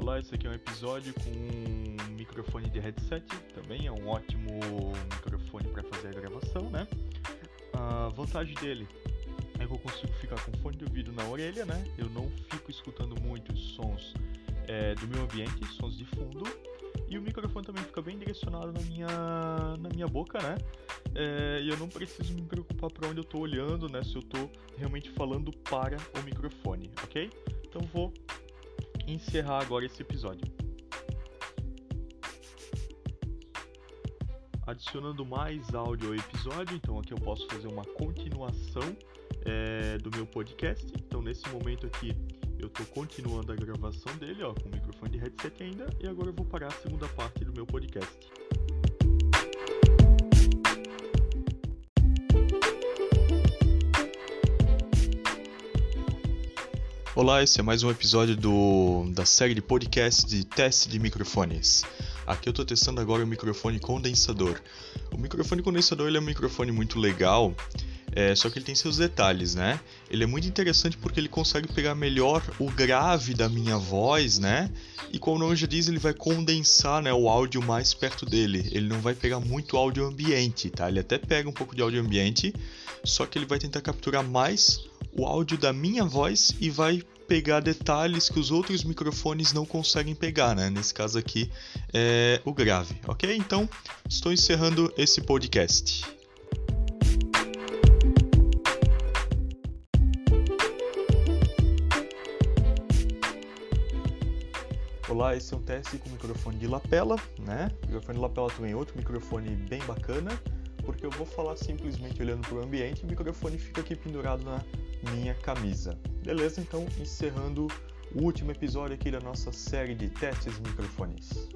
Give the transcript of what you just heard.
Olá, esse aqui é um episódio com um microfone de headset, também é um ótimo microfone para fazer a gravação, né? A vantagem dele é que eu consigo ficar com fone de ouvido na orelha, né? Eu não fico escutando muitos sons é, do meu ambiente, sons de fundo, e o microfone também fica bem direcionado na minha, na minha boca, né? É, e eu não preciso me preocupar para onde eu estou olhando, né? Se eu estou realmente falando para o microfone, ok? Então vou encerrar agora esse episódio. Adicionando mais áudio ao episódio, então aqui eu posso fazer uma continuação é, do meu podcast. Então nesse momento aqui eu estou continuando a gravação dele, ó, com o microfone de headset ainda, e agora eu vou parar a segunda parte do meu podcast. Olá, esse é mais um episódio do, da série de podcast de teste de microfones. Aqui eu estou testando agora o microfone condensador. O microfone condensador ele é um microfone muito legal, é, só que ele tem seus detalhes, né? Ele é muito interessante porque ele consegue pegar melhor o grave da minha voz, né? E como o nome já diz, ele vai condensar né, o áudio mais perto dele. Ele não vai pegar muito áudio ambiente, tá? Ele até pega um pouco de áudio ambiente, só que ele vai tentar capturar mais o áudio da minha voz e vai pegar detalhes que os outros microfones não conseguem pegar, né? Nesse caso aqui é o grave, ok? Então estou encerrando esse podcast. Olá, esse é um teste com microfone de lapela, né? O microfone de lapela também é outro microfone bem bacana, porque eu vou falar simplesmente olhando para o ambiente e o microfone fica aqui pendurado na minha camisa. Beleza? Então, encerrando o último episódio aqui da nossa série de testes microfones.